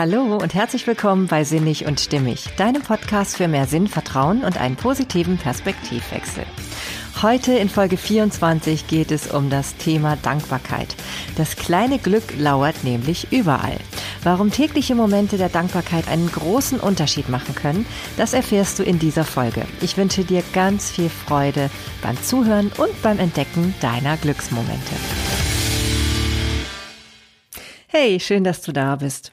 Hallo und herzlich willkommen bei Sinnig und Stimmig, deinem Podcast für mehr Sinn, Vertrauen und einen positiven Perspektivwechsel. Heute in Folge 24 geht es um das Thema Dankbarkeit. Das kleine Glück lauert nämlich überall. Warum tägliche Momente der Dankbarkeit einen großen Unterschied machen können, das erfährst du in dieser Folge. Ich wünsche dir ganz viel Freude beim Zuhören und beim Entdecken deiner Glücksmomente. Hey, schön, dass du da bist.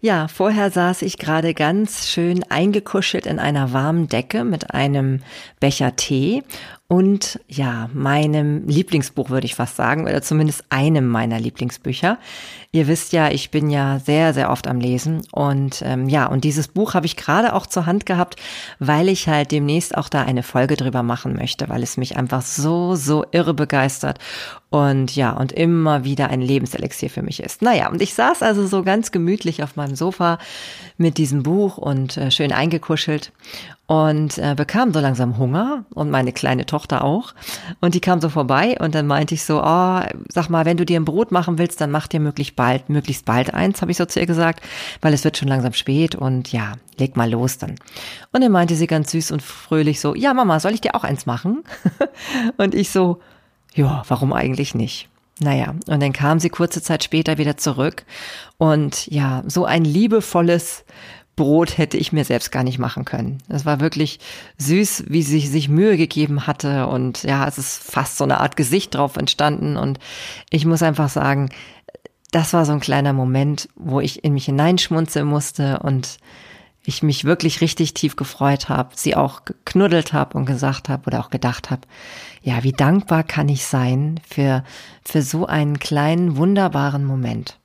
Ja, vorher saß ich gerade ganz schön eingekuschelt in einer warmen Decke mit einem Becher Tee und ja, meinem Lieblingsbuch würde ich fast sagen, oder zumindest einem meiner Lieblingsbücher. Ihr wisst ja, ich bin ja sehr, sehr oft am Lesen und ähm, ja, und dieses Buch habe ich gerade auch zur Hand gehabt, weil ich halt demnächst auch da eine Folge drüber machen möchte, weil es mich einfach so, so irre begeistert und ja, und immer wieder ein Lebenselixier für mich ist. Naja, und ich saß also so ganz gemütlich auf meinem Sofa mit diesem Buch und äh, schön eingekuschelt und äh, bekam so langsam Hunger und meine kleine Tochter auch. Und die kam so vorbei und dann meinte ich so, oh, sag mal, wenn du dir ein Brot machen willst, dann mach dir möglichst bald, möglichst bald eins, habe ich so zu ihr gesagt, weil es wird schon langsam spät und ja, leg mal los dann. Und dann meinte sie ganz süß und fröhlich so, ja Mama, soll ich dir auch eins machen? und ich so, ja, warum eigentlich nicht? Naja, und dann kam sie kurze Zeit später wieder zurück und ja, so ein liebevolles Brot hätte ich mir selbst gar nicht machen können. Es war wirklich süß, wie sie sich Mühe gegeben hatte und ja, es ist fast so eine Art Gesicht drauf entstanden und ich muss einfach sagen, das war so ein kleiner Moment, wo ich in mich hineinschmunzeln musste und ich mich wirklich richtig tief gefreut habe, sie auch geknuddelt habe und gesagt habe oder auch gedacht habe, ja, wie dankbar kann ich sein für, für so einen kleinen, wunderbaren Moment.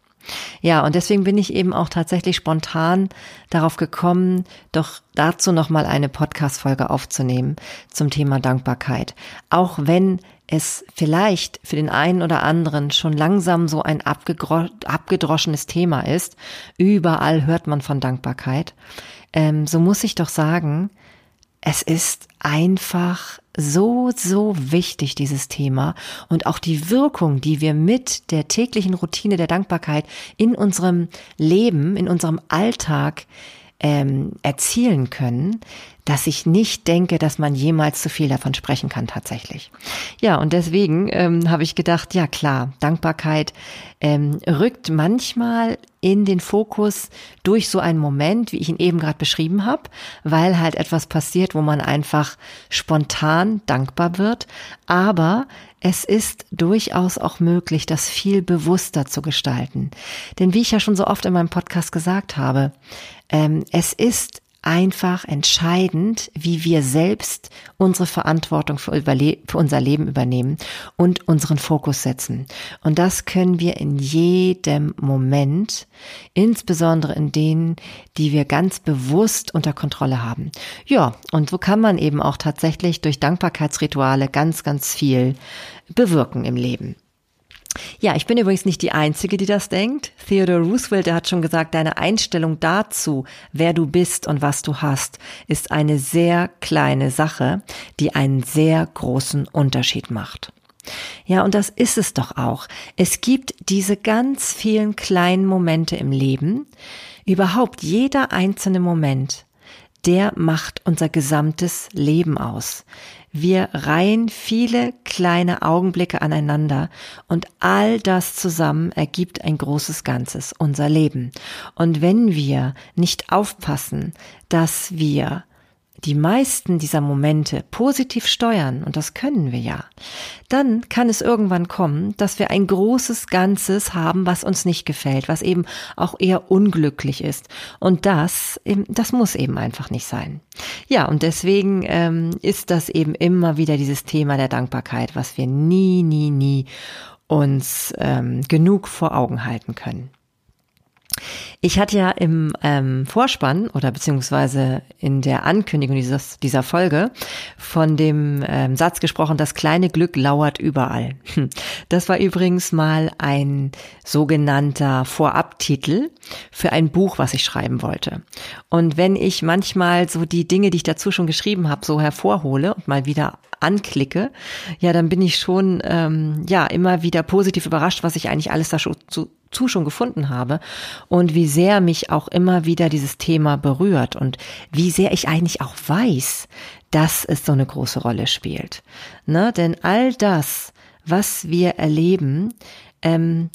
Ja, und deswegen bin ich eben auch tatsächlich spontan darauf gekommen, doch dazu nochmal eine Podcast-Folge aufzunehmen zum Thema Dankbarkeit. Auch wenn es vielleicht für den einen oder anderen schon langsam so ein abgedroschenes Thema ist. Überall hört man von Dankbarkeit. Ähm, so muss ich doch sagen, es ist einfach so, so wichtig, dieses Thema. Und auch die Wirkung, die wir mit der täglichen Routine der Dankbarkeit in unserem Leben, in unserem Alltag ähm, erzielen können, dass ich nicht denke, dass man jemals zu viel davon sprechen kann tatsächlich. Ja, und deswegen ähm, habe ich gedacht, ja klar, Dankbarkeit ähm, rückt manchmal in den Fokus durch so einen Moment, wie ich ihn eben gerade beschrieben habe, weil halt etwas passiert, wo man einfach spontan dankbar wird. Aber es ist durchaus auch möglich, das viel bewusster zu gestalten. Denn wie ich ja schon so oft in meinem Podcast gesagt habe, es ist einfach entscheidend, wie wir selbst unsere Verantwortung für, für, unser Leben übernehmen und unseren Fokus setzen. Und das können wir in jedem Moment, insbesondere in denen, die wir ganz bewusst unter Kontrolle haben. Ja, und so kann man eben auch tatsächlich durch Dankbarkeitsrituale ganz, ganz viel bewirken im Leben. Ja, ich bin übrigens nicht die Einzige, die das denkt. Theodore Roosevelt, der hat schon gesagt, deine Einstellung dazu, wer du bist und was du hast, ist eine sehr kleine Sache, die einen sehr großen Unterschied macht. Ja, und das ist es doch auch. Es gibt diese ganz vielen kleinen Momente im Leben, überhaupt jeder einzelne Moment, der macht unser gesamtes Leben aus. Wir reihen viele kleine Augenblicke aneinander und all das zusammen ergibt ein großes Ganzes, unser Leben. Und wenn wir nicht aufpassen, dass wir die meisten dieser Momente positiv steuern, und das können wir ja, dann kann es irgendwann kommen, dass wir ein großes Ganzes haben, was uns nicht gefällt, was eben auch eher unglücklich ist. Und das, das muss eben einfach nicht sein. Ja, und deswegen ähm, ist das eben immer wieder dieses Thema der Dankbarkeit, was wir nie, nie, nie uns ähm, genug vor Augen halten können. Ich hatte ja im ähm, Vorspann oder beziehungsweise in der Ankündigung dieses, dieser Folge von dem ähm, Satz gesprochen, das kleine Glück lauert überall. Hm. Das war übrigens mal ein sogenannter Vorabtitel für ein Buch, was ich schreiben wollte. Und wenn ich manchmal so die Dinge, die ich dazu schon geschrieben habe, so hervorhole und mal wieder anklicke, ja, dann bin ich schon ähm, ja immer wieder positiv überrascht, was ich eigentlich alles da schon zu, zu schon gefunden habe und wie sehr mich auch immer wieder dieses Thema berührt und wie sehr ich eigentlich auch weiß, dass es so eine große Rolle spielt. Ne? Denn all das, was wir erleben, ähm,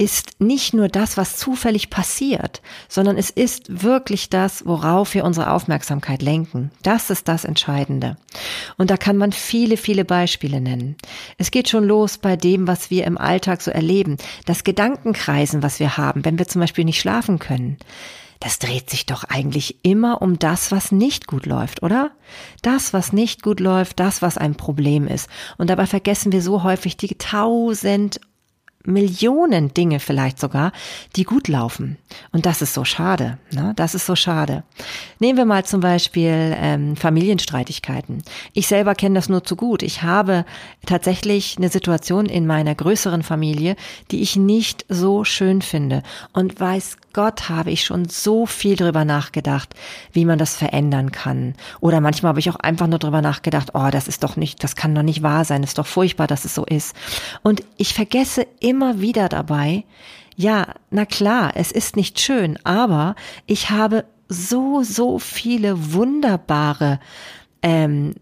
ist nicht nur das, was zufällig passiert, sondern es ist wirklich das, worauf wir unsere Aufmerksamkeit lenken. Das ist das Entscheidende. Und da kann man viele, viele Beispiele nennen. Es geht schon los bei dem, was wir im Alltag so erleben. Das Gedankenkreisen, was wir haben, wenn wir zum Beispiel nicht schlafen können. Das dreht sich doch eigentlich immer um das, was nicht gut läuft, oder? Das, was nicht gut läuft, das, was ein Problem ist. Und dabei vergessen wir so häufig die tausend Millionen Dinge vielleicht sogar, die gut laufen. Und das ist so schade. Ne? Das ist so schade. Nehmen wir mal zum Beispiel ähm, Familienstreitigkeiten. Ich selber kenne das nur zu gut. Ich habe tatsächlich eine Situation in meiner größeren Familie, die ich nicht so schön finde. Und weiß Gott habe ich schon so viel drüber nachgedacht, wie man das verändern kann. Oder manchmal habe ich auch einfach nur drüber nachgedacht, oh, das ist doch nicht, das kann doch nicht wahr sein, ist doch furchtbar, dass es so ist. Und ich vergesse immer wieder dabei, ja, na klar, es ist nicht schön, aber ich habe so, so viele wunderbare ähm,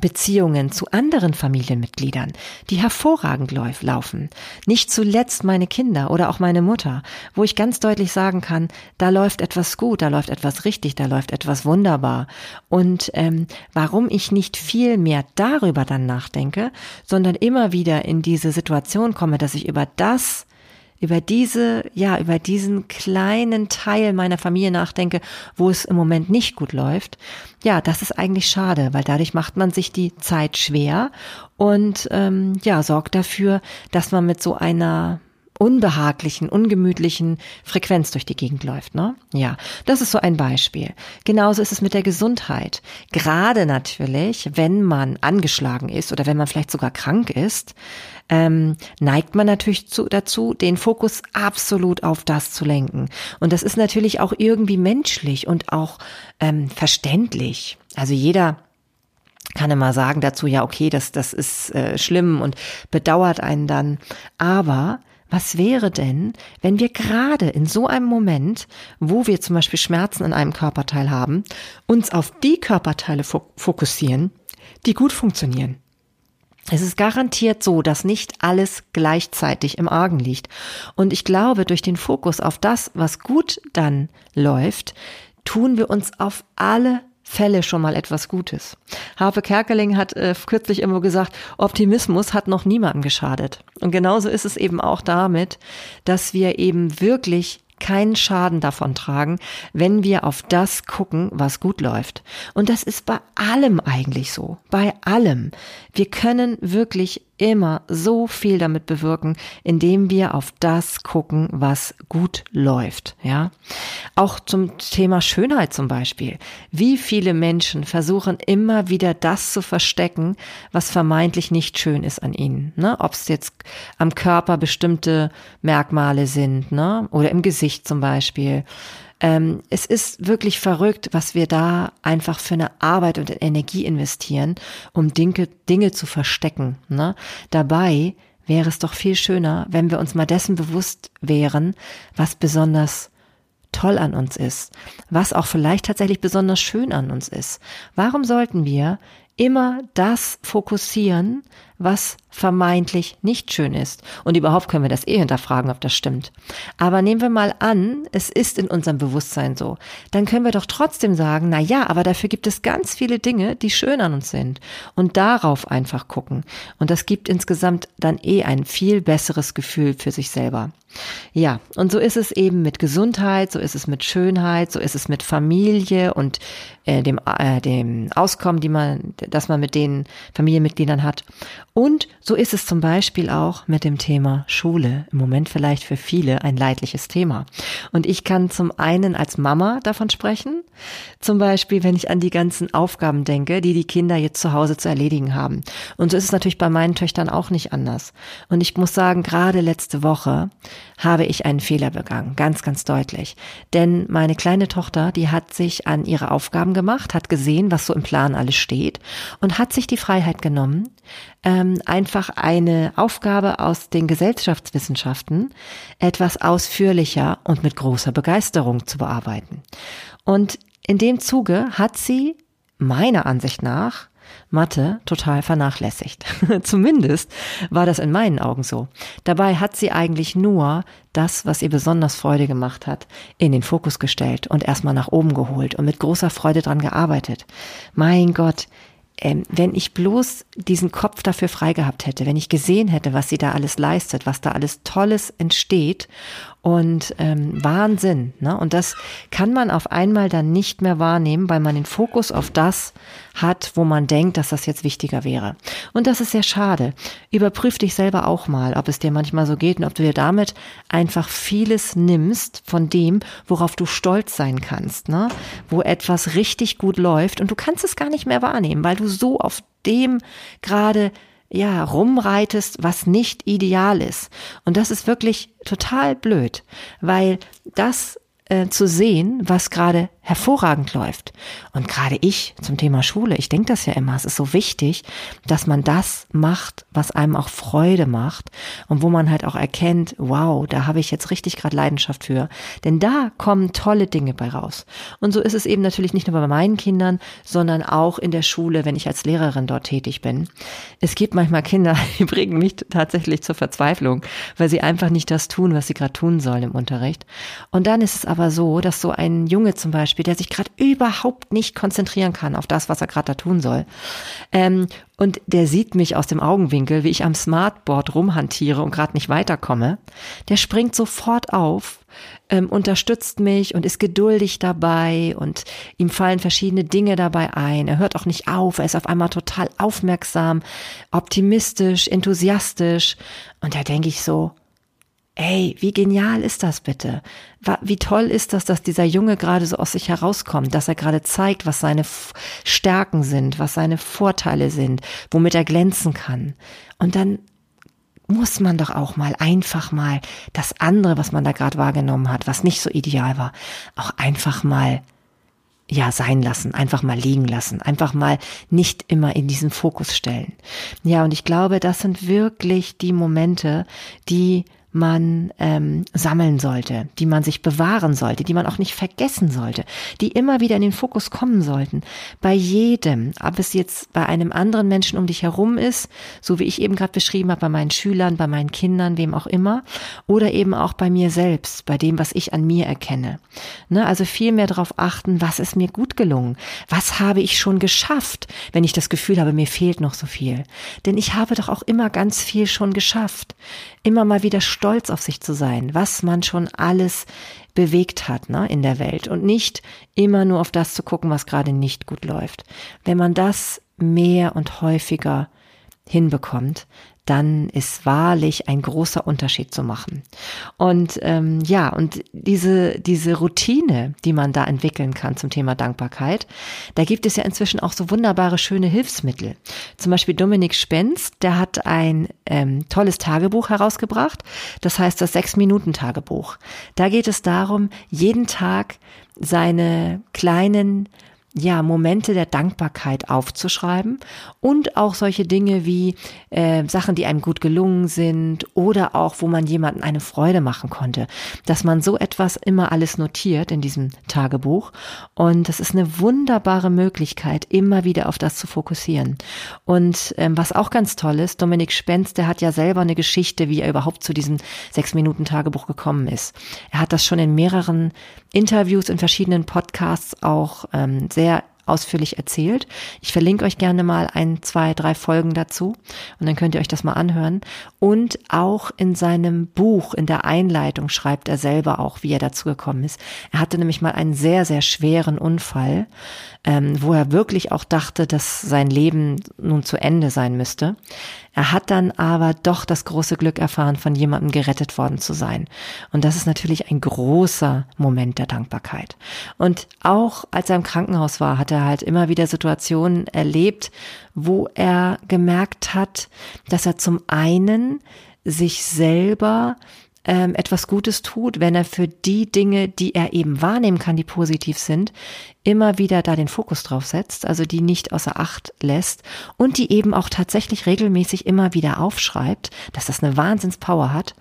Beziehungen zu anderen Familienmitgliedern, die hervorragend laufen. Nicht zuletzt meine Kinder oder auch meine Mutter, wo ich ganz deutlich sagen kann, da läuft etwas gut, da läuft etwas richtig, da läuft etwas wunderbar. Und ähm, warum ich nicht viel mehr darüber dann nachdenke, sondern immer wieder in diese Situation komme, dass ich über das über diese, ja, über diesen kleinen Teil meiner Familie nachdenke, wo es im Moment nicht gut läuft, ja, das ist eigentlich schade, weil dadurch macht man sich die Zeit schwer und ähm, ja, sorgt dafür, dass man mit so einer unbehaglichen, ungemütlichen Frequenz durch die Gegend läuft, ne? Ja, das ist so ein Beispiel. Genauso ist es mit der Gesundheit. Gerade natürlich, wenn man angeschlagen ist oder wenn man vielleicht sogar krank ist, ähm, neigt man natürlich zu, dazu, den Fokus absolut auf das zu lenken. Und das ist natürlich auch irgendwie menschlich und auch ähm, verständlich. Also jeder kann immer sagen dazu, ja, okay, das, das ist äh, schlimm und bedauert einen dann. Aber was wäre denn, wenn wir gerade in so einem Moment, wo wir zum Beispiel Schmerzen in einem Körperteil haben, uns auf die Körperteile fokussieren, die gut funktionieren? Es ist garantiert so, dass nicht alles gleichzeitig im Argen liegt. Und ich glaube, durch den Fokus auf das, was gut dann läuft, tun wir uns auf alle Fälle schon mal etwas Gutes. Harpe Kerkeling hat äh, kürzlich immer gesagt, Optimismus hat noch niemandem geschadet. Und genauso ist es eben auch damit, dass wir eben wirklich keinen Schaden davon tragen, wenn wir auf das gucken, was gut läuft. Und das ist bei allem eigentlich so. Bei allem. Wir können wirklich immer so viel damit bewirken, indem wir auf das gucken, was gut läuft. Ja, auch zum Thema Schönheit zum Beispiel. Wie viele Menschen versuchen immer wieder das zu verstecken, was vermeintlich nicht schön ist an ihnen. Ne? Ob es jetzt am Körper bestimmte Merkmale sind, ne? oder im Gesicht zum Beispiel ähm, es ist wirklich verrückt, was wir da einfach für eine Arbeit und Energie investieren, um Dinge, Dinge zu verstecken. Ne? Dabei wäre es doch viel schöner, wenn wir uns mal dessen bewusst wären, was besonders toll an uns ist, was auch vielleicht tatsächlich besonders schön an uns ist. Warum sollten wir immer das fokussieren, was vermeintlich nicht schön ist. Und überhaupt können wir das eh hinterfragen, ob das stimmt. Aber nehmen wir mal an, es ist in unserem Bewusstsein so. Dann können wir doch trotzdem sagen, na ja, aber dafür gibt es ganz viele Dinge, die schön an uns sind. Und darauf einfach gucken. Und das gibt insgesamt dann eh ein viel besseres Gefühl für sich selber. Ja, und so ist es eben mit Gesundheit, so ist es mit Schönheit, so ist es mit Familie und äh, dem, äh, dem Auskommen, die man, das man mit den Familienmitgliedern hat. Und so ist es zum Beispiel auch mit dem Thema Schule. Im Moment vielleicht für viele ein leidliches Thema. Und ich kann zum einen als Mama davon sprechen, Zum Beispiel, wenn ich an die ganzen Aufgaben denke, die die Kinder jetzt zu Hause zu erledigen haben. Und so ist es natürlich bei meinen Töchtern auch nicht anders. Und ich muss sagen, gerade letzte Woche habe ich einen Fehler begangen, ganz, ganz deutlich. Denn meine kleine Tochter, die hat sich an ihre Aufgaben gemacht, hat gesehen, was so im Plan alles steht und hat sich die Freiheit genommen, ähm, einfach eine Aufgabe aus den Gesellschaftswissenschaften etwas ausführlicher und mit großer Begeisterung zu bearbeiten. Und in dem Zuge hat sie meiner Ansicht nach Mathe total vernachlässigt. Zumindest war das in meinen Augen so. Dabei hat sie eigentlich nur das, was ihr besonders Freude gemacht hat, in den Fokus gestellt und erstmal nach oben geholt und mit großer Freude dran gearbeitet. Mein Gott, ähm, wenn ich bloß diesen Kopf dafür frei gehabt hätte, wenn ich gesehen hätte, was sie da alles leistet, was da alles Tolles entsteht und ähm, Wahnsinn. Ne? Und das kann man auf einmal dann nicht mehr wahrnehmen, weil man den Fokus auf das hat, wo man denkt, dass das jetzt wichtiger wäre. Und das ist sehr schade. Überprüf dich selber auch mal, ob es dir manchmal so geht und ob du dir damit einfach vieles nimmst von dem, worauf du stolz sein kannst, ne? wo etwas richtig gut läuft und du kannst es gar nicht mehr wahrnehmen, weil so auf dem gerade ja, rumreitest, was nicht ideal ist. Und das ist wirklich total blöd, weil das äh, zu sehen, was gerade hervorragend läuft. Und gerade ich zum Thema Schule, ich denke das ja immer, es ist so wichtig, dass man das macht, was einem auch Freude macht und wo man halt auch erkennt, wow, da habe ich jetzt richtig gerade Leidenschaft für. Denn da kommen tolle Dinge bei raus. Und so ist es eben natürlich nicht nur bei meinen Kindern, sondern auch in der Schule, wenn ich als Lehrerin dort tätig bin. Es gibt manchmal Kinder, die bringen mich tatsächlich zur Verzweiflung, weil sie einfach nicht das tun, was sie gerade tun sollen im Unterricht. Und dann ist es aber so, dass so ein Junge zum Beispiel Beispiel, der sich gerade überhaupt nicht konzentrieren kann auf das, was er gerade da tun soll. Ähm, und der sieht mich aus dem Augenwinkel, wie ich am Smartboard rumhantiere und gerade nicht weiterkomme. Der springt sofort auf, ähm, unterstützt mich und ist geduldig dabei und ihm fallen verschiedene Dinge dabei ein. Er hört auch nicht auf, er ist auf einmal total aufmerksam, optimistisch, enthusiastisch. Und da denke ich so, Ey, wie genial ist das bitte? Wie toll ist das, dass dieser Junge gerade so aus sich herauskommt, dass er gerade zeigt, was seine Stärken sind, was seine Vorteile sind, womit er glänzen kann. Und dann muss man doch auch mal einfach mal das andere, was man da gerade wahrgenommen hat, was nicht so ideal war, auch einfach mal ja sein lassen, einfach mal liegen lassen, einfach mal nicht immer in diesen Fokus stellen. Ja, und ich glaube, das sind wirklich die Momente, die man ähm, sammeln sollte, die man sich bewahren sollte, die man auch nicht vergessen sollte, die immer wieder in den Fokus kommen sollten. Bei jedem, ob es jetzt bei einem anderen Menschen um dich herum ist, so wie ich eben gerade beschrieben habe, bei meinen Schülern, bei meinen Kindern, wem auch immer, oder eben auch bei mir selbst, bei dem, was ich an mir erkenne. Ne, also viel mehr darauf achten, was ist mir gut gelungen, was habe ich schon geschafft, wenn ich das Gefühl habe, mir fehlt noch so viel. Denn ich habe doch auch immer ganz viel schon geschafft. Immer mal wieder stolz auf sich zu sein, was man schon alles bewegt hat ne, in der Welt und nicht immer nur auf das zu gucken, was gerade nicht gut läuft. Wenn man das mehr und häufiger hinbekommt, dann ist wahrlich ein großer Unterschied zu machen. Und ähm, ja, und diese, diese Routine, die man da entwickeln kann zum Thema Dankbarkeit, da gibt es ja inzwischen auch so wunderbare, schöne Hilfsmittel. Zum Beispiel Dominik Spenz, der hat ein ähm, tolles Tagebuch herausgebracht, das heißt das Sechs-Minuten-Tagebuch. Da geht es darum, jeden Tag seine kleinen ja, Momente der Dankbarkeit aufzuschreiben und auch solche Dinge wie äh, Sachen, die einem gut gelungen sind oder auch, wo man jemanden eine Freude machen konnte, dass man so etwas immer alles notiert in diesem Tagebuch und das ist eine wunderbare Möglichkeit, immer wieder auf das zu fokussieren. Und ähm, was auch ganz toll ist, Dominik Spenz, der hat ja selber eine Geschichte, wie er überhaupt zu diesem sechs Minuten Tagebuch gekommen ist. Er hat das schon in mehreren Interviews in verschiedenen Podcasts auch ähm, sehr ausführlich erzählt. Ich verlinke euch gerne mal ein, zwei, drei Folgen dazu und dann könnt ihr euch das mal anhören. Und auch in seinem Buch, in der Einleitung schreibt er selber auch, wie er dazu gekommen ist. Er hatte nämlich mal einen sehr, sehr schweren Unfall, ähm, wo er wirklich auch dachte, dass sein Leben nun zu Ende sein müsste. Er hat dann aber doch das große Glück erfahren, von jemandem gerettet worden zu sein. Und das ist natürlich ein großer Moment der Dankbarkeit. Und auch als er im Krankenhaus war, hat er halt immer wieder Situationen erlebt, wo er gemerkt hat, dass er zum einen sich selber ähm, etwas Gutes tut, wenn er für die Dinge, die er eben wahrnehmen kann, die positiv sind, immer wieder da den Fokus drauf setzt, also die nicht außer Acht lässt und die eben auch tatsächlich regelmäßig immer wieder aufschreibt, dass das eine Wahnsinnspower hat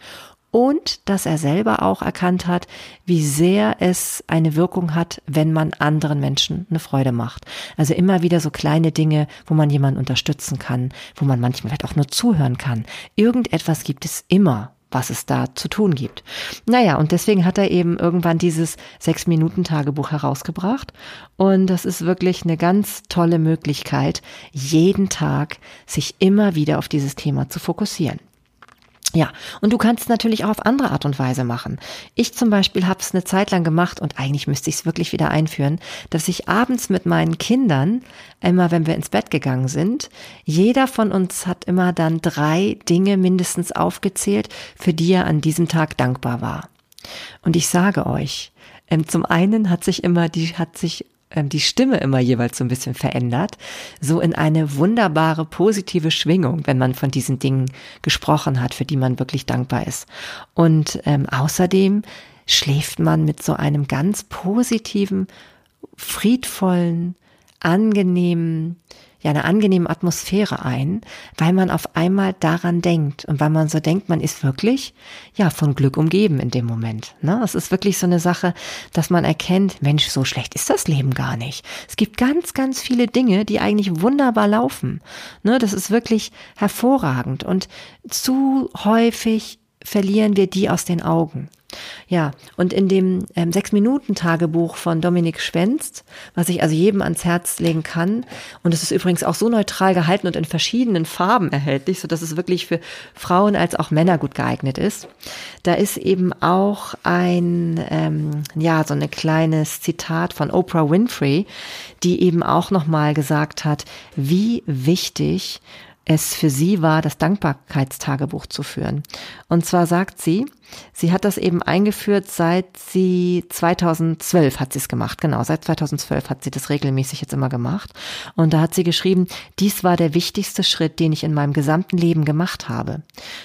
und dass er selber auch erkannt hat, wie sehr es eine Wirkung hat, wenn man anderen Menschen eine Freude macht. Also immer wieder so kleine Dinge, wo man jemanden unterstützen kann, wo man manchmal vielleicht auch nur zuhören kann. Irgendetwas gibt es immer, was es da zu tun gibt. Naja, und deswegen hat er eben irgendwann dieses Sechs-Minuten-Tagebuch herausgebracht. Und das ist wirklich eine ganz tolle Möglichkeit, jeden Tag sich immer wieder auf dieses Thema zu fokussieren. Ja, und du kannst es natürlich auch auf andere Art und Weise machen. Ich zum Beispiel habe es eine Zeit lang gemacht und eigentlich müsste ich es wirklich wieder einführen, dass ich abends mit meinen Kindern, immer wenn wir ins Bett gegangen sind, jeder von uns hat immer dann drei Dinge mindestens aufgezählt, für die er an diesem Tag dankbar war. Und ich sage euch, ähm, zum einen hat sich immer die, hat sich die Stimme immer jeweils so ein bisschen verändert, so in eine wunderbare positive Schwingung, wenn man von diesen Dingen gesprochen hat, für die man wirklich dankbar ist. Und ähm, außerdem schläft man mit so einem ganz positiven, friedvollen, angenehmen, ja eine angenehme Atmosphäre ein, weil man auf einmal daran denkt und weil man so denkt, man ist wirklich ja von Glück umgeben in dem Moment. Ne? Es ist wirklich so eine Sache, dass man erkennt, Mensch, so schlecht ist das Leben gar nicht. Es gibt ganz, ganz viele Dinge, die eigentlich wunderbar laufen. Ne? Das ist wirklich hervorragend und zu häufig verlieren wir die aus den Augen. Ja, und in dem ähm, Sechs-Minuten-Tagebuch von Dominik Schwenst, was ich also jedem ans Herz legen kann, und es ist übrigens auch so neutral gehalten und in verschiedenen Farben erhältlich, so dass es wirklich für Frauen als auch Männer gut geeignet ist. Da ist eben auch ein, ähm, ja, so ein kleines Zitat von Oprah Winfrey, die eben auch nochmal gesagt hat, wie wichtig es für sie war, das Dankbarkeitstagebuch zu führen. Und zwar sagt sie, sie hat das eben eingeführt, seit sie 2012 hat sie es gemacht. Genau, seit 2012 hat sie das regelmäßig jetzt immer gemacht. Und da hat sie geschrieben, dies war der wichtigste Schritt, den ich in meinem gesamten Leben gemacht habe.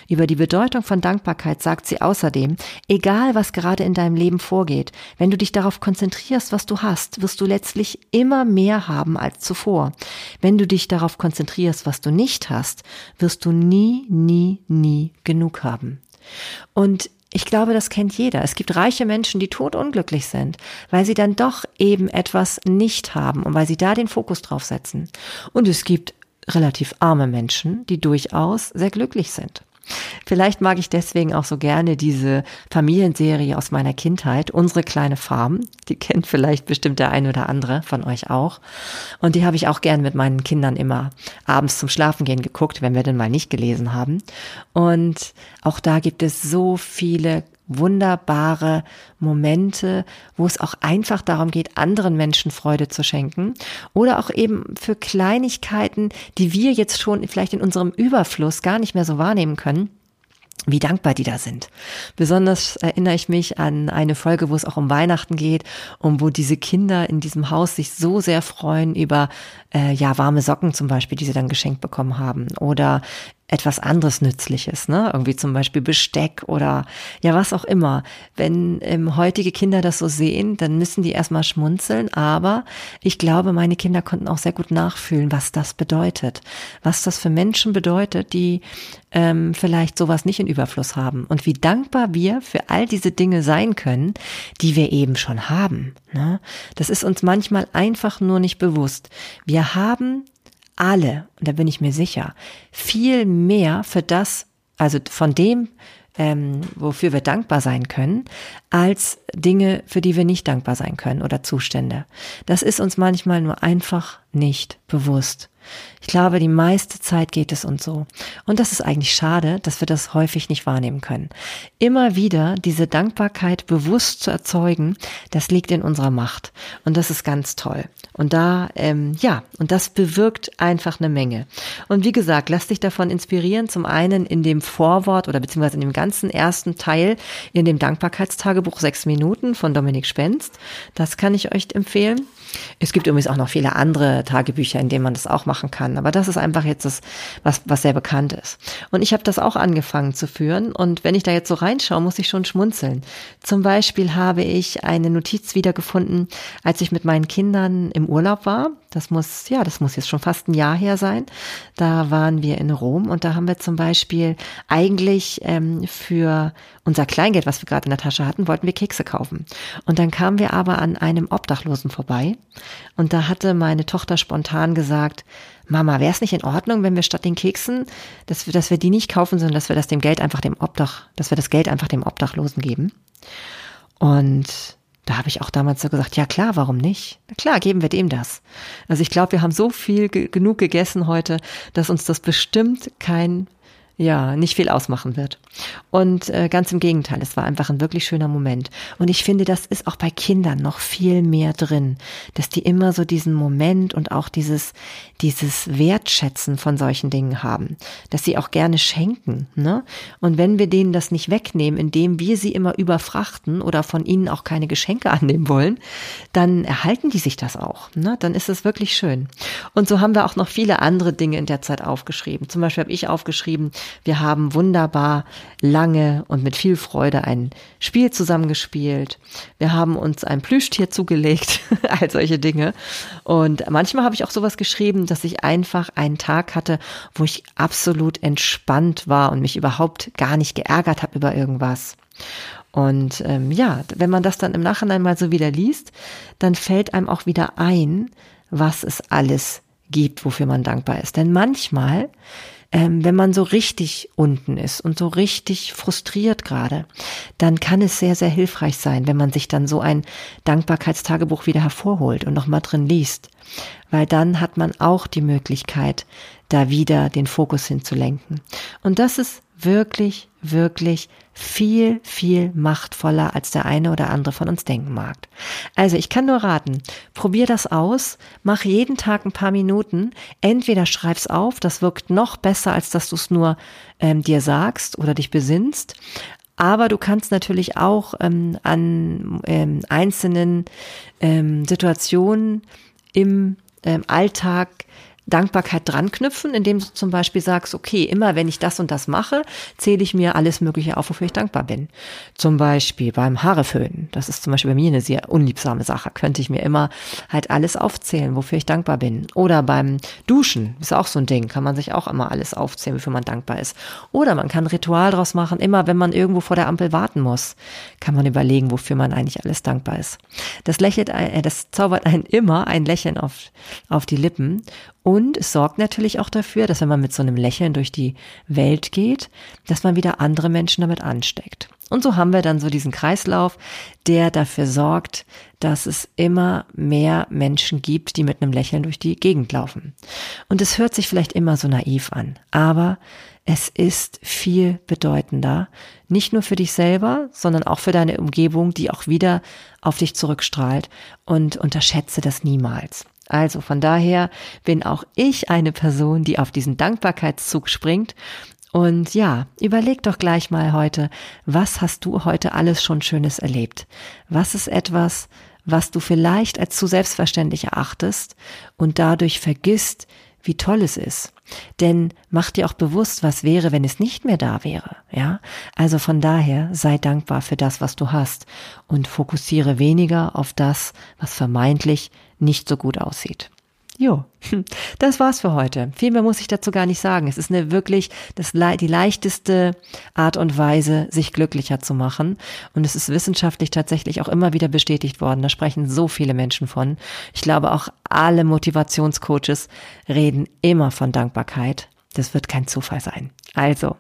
Über die Bedeutung von Dankbarkeit sagt sie außerdem, egal was gerade in deinem Leben vorgeht, wenn du dich darauf konzentrierst, was du hast, wirst du letztlich immer mehr haben als zuvor. Wenn du dich darauf konzentrierst, was du nicht hast, wirst du nie, nie, nie genug haben. Und ich glaube, das kennt jeder. Es gibt reiche Menschen, die totunglücklich sind, weil sie dann doch eben etwas nicht haben und weil sie da den Fokus drauf setzen. Und es gibt relativ arme Menschen, die durchaus sehr glücklich sind. Vielleicht mag ich deswegen auch so gerne diese Familienserie aus meiner Kindheit, Unsere kleine Farm. Die kennt vielleicht bestimmt der ein oder andere von euch auch. Und die habe ich auch gern mit meinen Kindern immer abends zum Schlafengehen geguckt, wenn wir denn mal nicht gelesen haben. Und auch da gibt es so viele wunderbare Momente, wo es auch einfach darum geht, anderen Menschen Freude zu schenken oder auch eben für Kleinigkeiten, die wir jetzt schon vielleicht in unserem Überfluss gar nicht mehr so wahrnehmen können wie dankbar die da sind. Besonders erinnere ich mich an eine Folge, wo es auch um Weihnachten geht und wo diese Kinder in diesem Haus sich so sehr freuen über äh, ja warme Socken zum Beispiel, die sie dann geschenkt bekommen haben oder etwas anderes Nützliches, ne? Irgendwie zum Beispiel Besteck oder ja, was auch immer. Wenn ähm, heutige Kinder das so sehen, dann müssen die erstmal schmunzeln, aber ich glaube, meine Kinder konnten auch sehr gut nachfühlen, was das bedeutet. Was das für Menschen bedeutet, die ähm, vielleicht sowas nicht in Überfluss haben. Und wie dankbar wir für all diese Dinge sein können, die wir eben schon haben. Ne? Das ist uns manchmal einfach nur nicht bewusst. Wir haben alle, und da bin ich mir sicher, viel mehr für das, also von dem, ähm, wofür wir dankbar sein können, als Dinge, für die wir nicht dankbar sein können oder Zustände. Das ist uns manchmal nur einfach nicht bewusst. Ich glaube, die meiste Zeit geht es uns so. Und das ist eigentlich schade, dass wir das häufig nicht wahrnehmen können. Immer wieder diese Dankbarkeit bewusst zu erzeugen, das liegt in unserer Macht. Und das ist ganz toll. Und da, ähm, ja, und das bewirkt einfach eine Menge. Und wie gesagt, lass dich davon inspirieren. Zum einen in dem Vorwort oder beziehungsweise in dem ganzen ersten Teil in dem Dankbarkeitstagebuch sechs Minuten von Dominik Spenst. Das kann ich euch empfehlen. Es gibt übrigens auch noch viele andere Tagebücher, in denen man das auch machen kann. Aber das ist einfach jetzt das, was, was sehr bekannt ist. Und ich habe das auch angefangen zu führen. Und wenn ich da jetzt so reinschaue, muss ich schon schmunzeln. Zum Beispiel habe ich eine Notiz wiedergefunden, als ich mit meinen Kindern im Urlaub war. Das muss, ja, das muss jetzt schon fast ein Jahr her sein. Da waren wir in Rom und da haben wir zum Beispiel eigentlich ähm, für unser Kleingeld, was wir gerade in der Tasche hatten, wollten wir Kekse kaufen. Und dann kamen wir aber an einem Obdachlosen vorbei und da hatte meine Tochter spontan gesagt, Mama, wäre es nicht in Ordnung, wenn wir statt den Keksen, dass wir, dass wir die nicht kaufen, sondern dass wir das dem Geld einfach dem Obdach, dass wir das Geld einfach dem Obdachlosen geben? Und da habe ich auch damals so gesagt, ja klar, warum nicht? Na klar, geben wir dem das. Also ich glaube, wir haben so viel ge genug gegessen heute, dass uns das bestimmt kein ja, nicht viel ausmachen wird. Und äh, ganz im Gegenteil, es war einfach ein wirklich schöner Moment. Und ich finde, das ist auch bei Kindern noch viel mehr drin, dass die immer so diesen Moment und auch dieses, dieses Wertschätzen von solchen Dingen haben, dass sie auch gerne schenken. Ne? Und wenn wir denen das nicht wegnehmen, indem wir sie immer überfrachten oder von ihnen auch keine Geschenke annehmen wollen, dann erhalten die sich das auch. Ne? Dann ist es wirklich schön. Und so haben wir auch noch viele andere Dinge in der Zeit aufgeschrieben. Zum Beispiel habe ich aufgeschrieben, wir haben wunderbar lange und mit viel Freude ein Spiel zusammengespielt. Wir haben uns ein Plüschtier zugelegt, all solche Dinge. Und manchmal habe ich auch sowas geschrieben, dass ich einfach einen Tag hatte, wo ich absolut entspannt war und mich überhaupt gar nicht geärgert habe über irgendwas. Und ähm, ja, wenn man das dann im Nachhinein mal so wieder liest, dann fällt einem auch wieder ein, was es alles gibt, wofür man dankbar ist. Denn manchmal ähm, wenn man so richtig unten ist und so richtig frustriert gerade, dann kann es sehr, sehr hilfreich sein, wenn man sich dann so ein Dankbarkeitstagebuch wieder hervorholt und nochmal drin liest. Weil dann hat man auch die Möglichkeit, da wieder den Fokus hinzulenken. Und das ist wirklich, wirklich viel, viel machtvoller, als der eine oder andere von uns denken mag. Also ich kann nur raten, probier das aus, mach jeden Tag ein paar Minuten, entweder schreib's auf, das wirkt noch besser, als dass du es nur ähm, dir sagst oder dich besinnst, aber du kannst natürlich auch ähm, an ähm, einzelnen ähm, Situationen im ähm, Alltag Dankbarkeit dran knüpfen, indem du zum Beispiel sagst, okay, immer wenn ich das und das mache, zähle ich mir alles Mögliche auf, wofür ich dankbar bin. Zum Beispiel beim Haareföhnen. Das ist zum Beispiel bei mir eine sehr unliebsame Sache. Könnte ich mir immer halt alles aufzählen, wofür ich dankbar bin. Oder beim Duschen. Ist auch so ein Ding. Kann man sich auch immer alles aufzählen, wofür man dankbar ist. Oder man kann ein Ritual draus machen. Immer wenn man irgendwo vor der Ampel warten muss, kann man überlegen, wofür man eigentlich alles dankbar ist. Das lächelt, äh, das zaubert einen immer ein Lächeln auf, auf die Lippen und es sorgt natürlich auch dafür, dass wenn man mit so einem Lächeln durch die Welt geht, dass man wieder andere Menschen damit ansteckt. Und so haben wir dann so diesen Kreislauf, der dafür sorgt, dass es immer mehr Menschen gibt, die mit einem Lächeln durch die Gegend laufen. Und es hört sich vielleicht immer so naiv an, aber es ist viel bedeutender, nicht nur für dich selber, sondern auch für deine Umgebung, die auch wieder auf dich zurückstrahlt und unterschätze das niemals. Also von daher bin auch ich eine Person, die auf diesen Dankbarkeitszug springt. Und ja, überleg doch gleich mal heute, was hast du heute alles schon Schönes erlebt? Was ist etwas, was du vielleicht als zu selbstverständlich erachtest und dadurch vergisst, wie toll es ist. Denn mach dir auch bewusst, was wäre, wenn es nicht mehr da wäre. Ja, also von daher sei dankbar für das, was du hast und fokussiere weniger auf das, was vermeintlich nicht so gut aussieht. Jo, das war's für heute. Viel mehr muss ich dazu gar nicht sagen. Es ist eine wirklich das, die leichteste Art und Weise, sich glücklicher zu machen. Und es ist wissenschaftlich tatsächlich auch immer wieder bestätigt worden. Da sprechen so viele Menschen von. Ich glaube, auch alle Motivationscoaches reden immer von Dankbarkeit. Das wird kein Zufall sein. Also,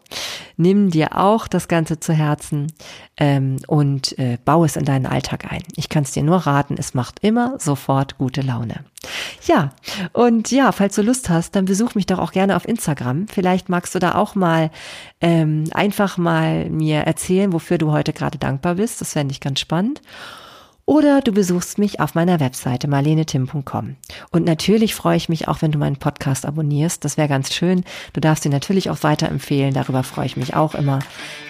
nimm dir auch das Ganze zu Herzen ähm, und äh, baue es in deinen Alltag ein. Ich kann es dir nur raten, es macht immer sofort gute Laune. Ja, und ja, falls du Lust hast, dann besuch mich doch auch gerne auf Instagram. Vielleicht magst du da auch mal ähm, einfach mal mir erzählen, wofür du heute gerade dankbar bist. Das fände ich ganz spannend. Oder du besuchst mich auf meiner Webseite marlenetim.com. Und natürlich freue ich mich auch, wenn du meinen Podcast abonnierst. Das wäre ganz schön. Du darfst ihn natürlich auch weiterempfehlen. Darüber freue ich mich auch immer.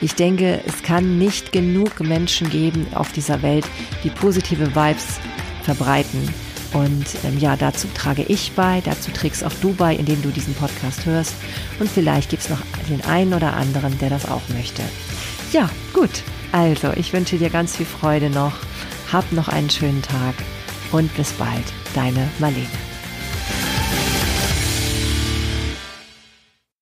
Ich denke, es kann nicht genug Menschen geben auf dieser Welt, die positive Vibes verbreiten. Und ähm, ja, dazu trage ich bei, dazu trägst auch du bei, indem du diesen Podcast hörst. Und vielleicht gibt es noch den einen oder anderen, der das auch möchte. Ja, gut. Also, ich wünsche dir ganz viel Freude noch hab noch einen schönen Tag und bis bald, deine Marlene.